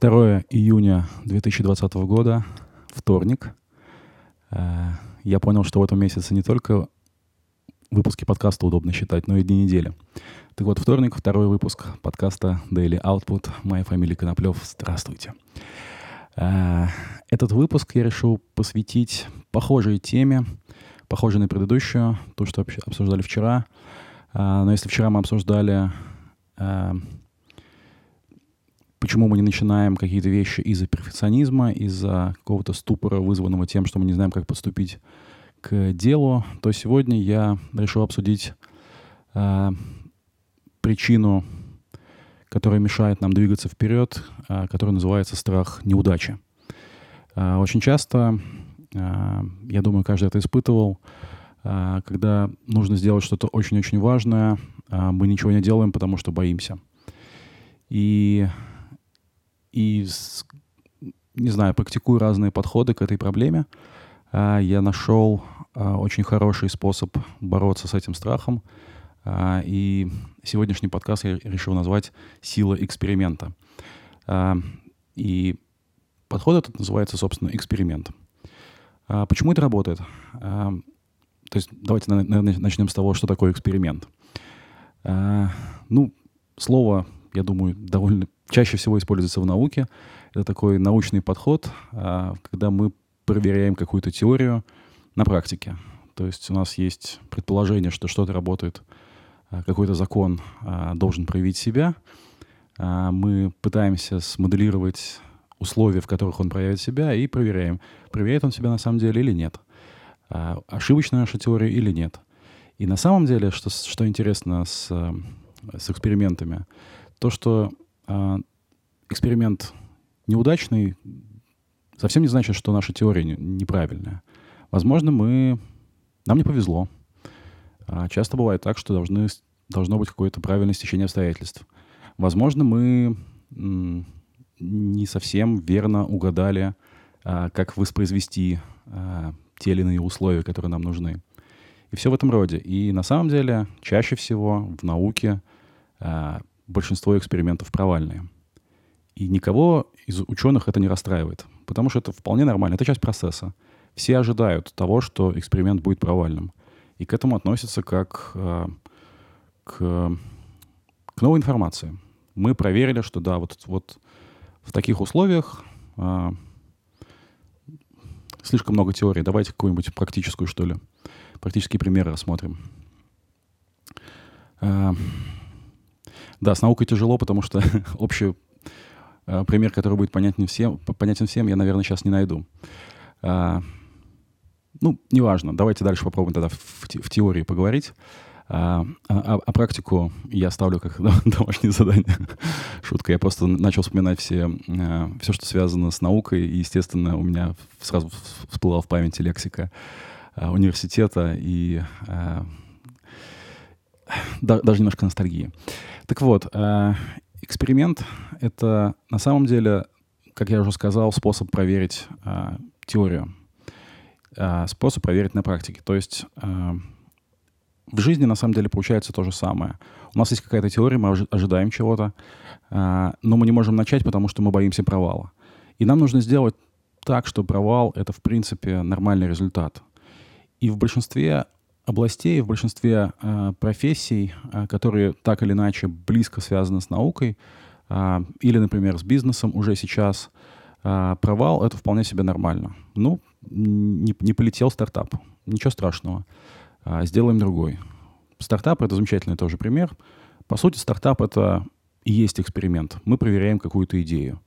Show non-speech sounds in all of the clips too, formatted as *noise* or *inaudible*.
2 июня 2020 года, вторник. Э, я понял, что в этом месяце не только выпуски подкаста удобно считать, но и дни недели. Так вот, вторник, второй выпуск подкаста Daily Output. Моя фамилия Коноплев. Здравствуйте. Э, этот выпуск я решил посвятить похожей теме, похожей на предыдущую, то, что обсуждали вчера. Э, но если вчера мы обсуждали почему мы не начинаем какие-то вещи из-за перфекционизма, из-за какого-то ступора, вызванного тем, что мы не знаем, как поступить к делу, то сегодня я решил обсудить э, причину, которая мешает нам двигаться вперед, э, которая называется страх неудачи. Э, очень часто, э, я думаю, каждый это испытывал, э, когда нужно сделать что-то очень-очень важное, э, мы ничего не делаем, потому что боимся. И и, не знаю, практикую разные подходы к этой проблеме. А, я нашел а, очень хороший способ бороться с этим страхом. А, и сегодняшний подкаст я решил назвать «Сила эксперимента». И подход этот называется, собственно, эксперимент. Почему это работает? То есть давайте начнем с того, что такое эксперимент. Ну, слово, я думаю, довольно чаще всего используется в науке. Это такой научный подход, а, когда мы проверяем какую-то теорию на практике. То есть у нас есть предположение, что что-то работает, а, какой-то закон а, должен проявить себя. Мы пытаемся смоделировать условия, в которых он проявит себя, и проверяем, проверяет он себя на самом деле или нет. Ошибочная наша теория или нет. И на самом деле, что, что интересно с, с экспериментами, то, что а, эксперимент неудачный, совсем не значит, что наша теория неправильная. Возможно, мы... Нам не повезло. А часто бывает так, что должны, должно быть какое-то правильное стечение обстоятельств. Возможно, мы не совсем верно угадали, а, как воспроизвести а, те или иные условия, которые нам нужны. И все в этом роде. И на самом деле чаще всего в науке большинство экспериментов провальные. И никого из ученых это не расстраивает, потому что это вполне нормально, это часть процесса. Все ожидают того, что эксперимент будет провальным. И к этому относятся как э, к, к новой информации. Мы проверили, что да, вот, вот в таких условиях э, слишком много теорий. Давайте какую-нибудь практическую, что ли. Практические примеры рассмотрим. Э, да, с наукой тяжело, потому что *laughs* общий э, пример, который будет понятен всем, понятен всем, я, наверное, сейчас не найду. А, ну, неважно. Давайте дальше попробуем тогда в, в теории поговорить. А, а, а практику я ставлю как *laughs* домашнее задание. *laughs* Шутка. Я просто начал вспоминать все, а, все, что связано с наукой, и, естественно, у меня сразу всплыла в памяти лексика а, университета и а, да, даже немножко ностальгии. Так вот, э, эксперимент — это на самом деле, как я уже сказал, способ проверить э, теорию, э, способ проверить на практике. То есть э, в жизни на самом деле получается то же самое. У нас есть какая-то теория, мы ожидаем чего-то, э, но мы не можем начать, потому что мы боимся провала. И нам нужно сделать так, что провал — это, в принципе, нормальный результат. И в большинстве областей, в большинстве э, профессий, э, которые так или иначе близко связаны с наукой э, или, например, с бизнесом уже сейчас, э, провал — это вполне себе нормально. Ну, не, не полетел стартап, ничего страшного, э, сделаем другой. Стартап — это замечательный тоже пример. По сути, стартап — это и есть эксперимент. Мы проверяем какую-то идею.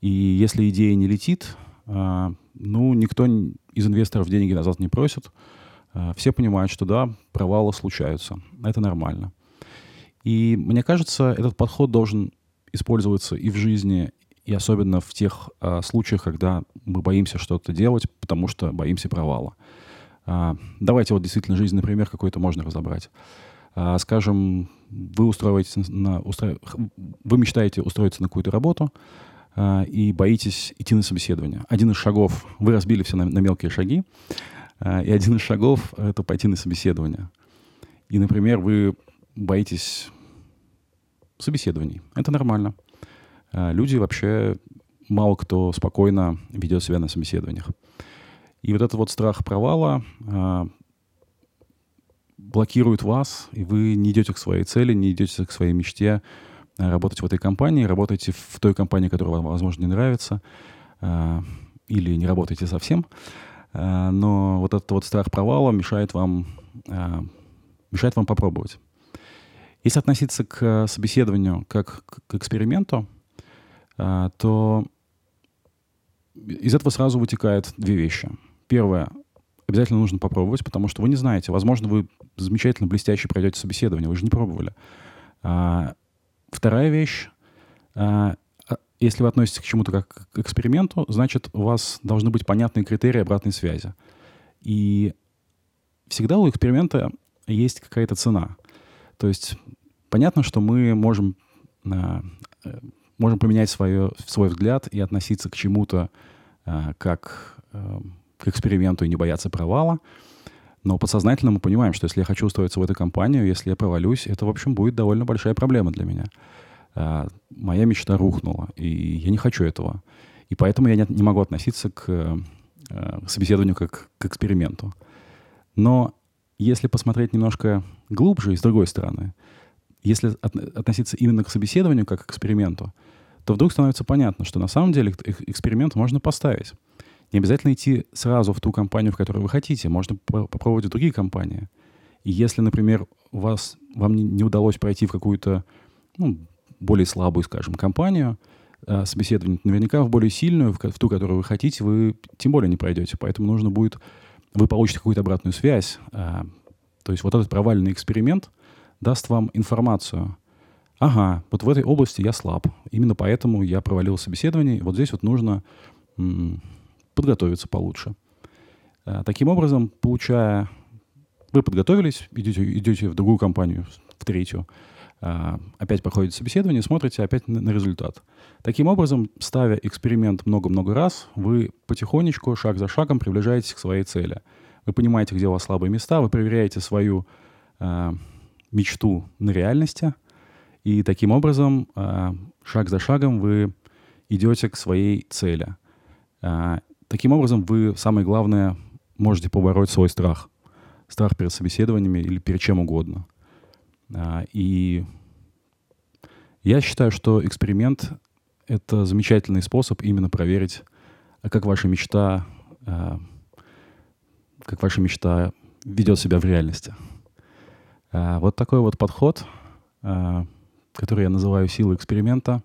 И если идея не летит, э, ну, никто из инвесторов деньги назад не просит, все понимают, что да, провалы случаются. Это нормально. И мне кажется, этот подход должен использоваться и в жизни, и особенно в тех а, случаях, когда мы боимся что-то делать, потому что боимся провала. А, давайте вот действительно жизненный пример какой-то можно разобрать. А, скажем, вы устраиваетесь на, устро... вы мечтаете устроиться на какую-то работу а, и боитесь идти на собеседование. Один из шагов, вы разбили все на, на мелкие шаги, и один из шагов — это пойти на собеседование. И, например, вы боитесь собеседований. Это нормально. А, люди вообще мало кто спокойно ведет себя на собеседованиях. И вот этот вот страх провала э, блокирует вас, и вы не идете к своей цели, не идете к своей мечте э, работать в этой компании, работаете в той компании, которая вам, возможно, не нравится, э, или не работаете совсем. Э, но вот этот вот страх провала мешает вам, э, мешает вам попробовать. Если относиться к собеседованию как к эксперименту, э, то из этого сразу вытекает две вещи. Первое. Обязательно нужно попробовать, потому что вы не знаете. Возможно, вы замечательно, блестяще пройдете собеседование, вы же не пробовали. А, вторая вещь. А, если вы относитесь к чему-то как к эксперименту, значит, у вас должны быть понятные критерии обратной связи. И всегда у эксперимента есть какая-то цена. То есть понятно, что мы можем, а, э, можем поменять свое, свой взгляд и относиться к чему-то а, как эм, к эксперименту и не бояться провала. Но подсознательно мы понимаем, что если я хочу устроиться в эту компанию, если я провалюсь, это, в общем, будет довольно большая проблема для меня. А, моя мечта рухнула, и я не хочу этого. И поэтому я не, не могу относиться к, к собеседованию как к эксперименту. Но если посмотреть немножко глубже и с другой стороны, если от, относиться именно к собеседованию как к эксперименту, то вдруг становится понятно, что на самом деле эксперимент можно поставить. Не обязательно идти сразу в ту компанию, в которую вы хотите. Можно попробовать в другие компании. И если, например, вас, вам не, не удалось пройти в какую-то ну, более слабую, скажем, компанию, э, собеседование, наверняка в более сильную, в, ту, которую вы хотите, вы тем более не пройдете. Поэтому нужно будет, вы получите какую-то обратную связь. Э, то есть вот этот провальный эксперимент даст вам информацию. Ага, вот в этой области я слаб. Именно поэтому я провалил собеседование. Вот здесь вот нужно подготовиться получше. Э, таким образом, получая... Вы подготовились, идете, идете в другую компанию, в третью, опять проходите собеседование, смотрите опять на, на результат. Таким образом, ставя эксперимент много-много раз, вы потихонечку, шаг за шагом приближаетесь к своей цели. Вы понимаете, где у вас слабые места, вы проверяете свою э, мечту на реальности, и таким образом, э, шаг за шагом, вы идете к своей цели. Э, Таким образом, вы, самое главное, можете побороть свой страх. Страх перед собеседованиями или перед чем угодно. А, и я считаю, что эксперимент — это замечательный способ именно проверить, а как ваша мечта, а, как ваша мечта ведет себя в реальности. Вот такой вот подход, который я называю силой эксперимента.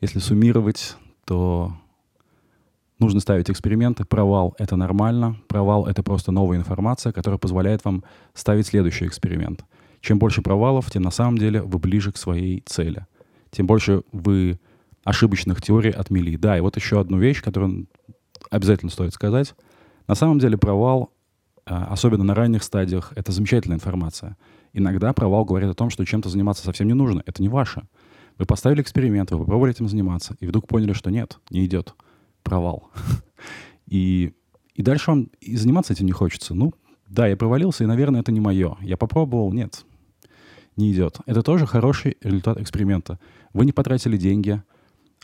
Если суммировать, то нужно ставить эксперименты. Провал — это нормально. Провал — это просто новая информация, которая позволяет вам ставить следующий эксперимент. Чем больше провалов, тем на самом деле вы ближе к своей цели. Тем больше вы ошибочных теорий отмели. Да, и вот еще одну вещь, которую обязательно стоит сказать. На самом деле провал, а, особенно на ранних стадиях, это замечательная информация. Иногда провал говорит о том, что чем-то заниматься совсем не нужно. Это не ваше. Вы поставили эксперимент, вы попробовали этим заниматься, и вдруг поняли, что нет, не идет провал. *laughs* И, и дальше вам и заниматься этим не хочется. Ну, да, я провалился, и, наверное, это не мое. Я попробовал, нет, не идет. Это тоже хороший результат эксперимента. Вы не потратили деньги,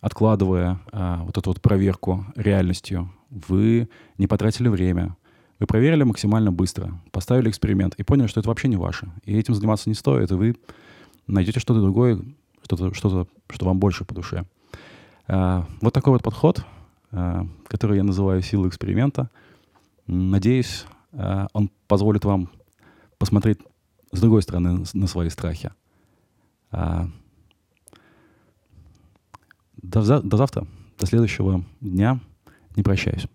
откладывая а, вот эту вот проверку реальностью. Вы не потратили время. Вы проверили максимально быстро, поставили эксперимент и поняли, что это вообще не ваше. И этим заниматься не стоит, и вы найдете что-то другое, что-то, что-то, что вам больше по душе. А, вот такой вот подход — Э, который я называю силой эксперимента. Надеюсь, э, он позволит вам посмотреть с другой стороны на свои страхи. Э, до, до завтра, до следующего дня. Не прощаюсь.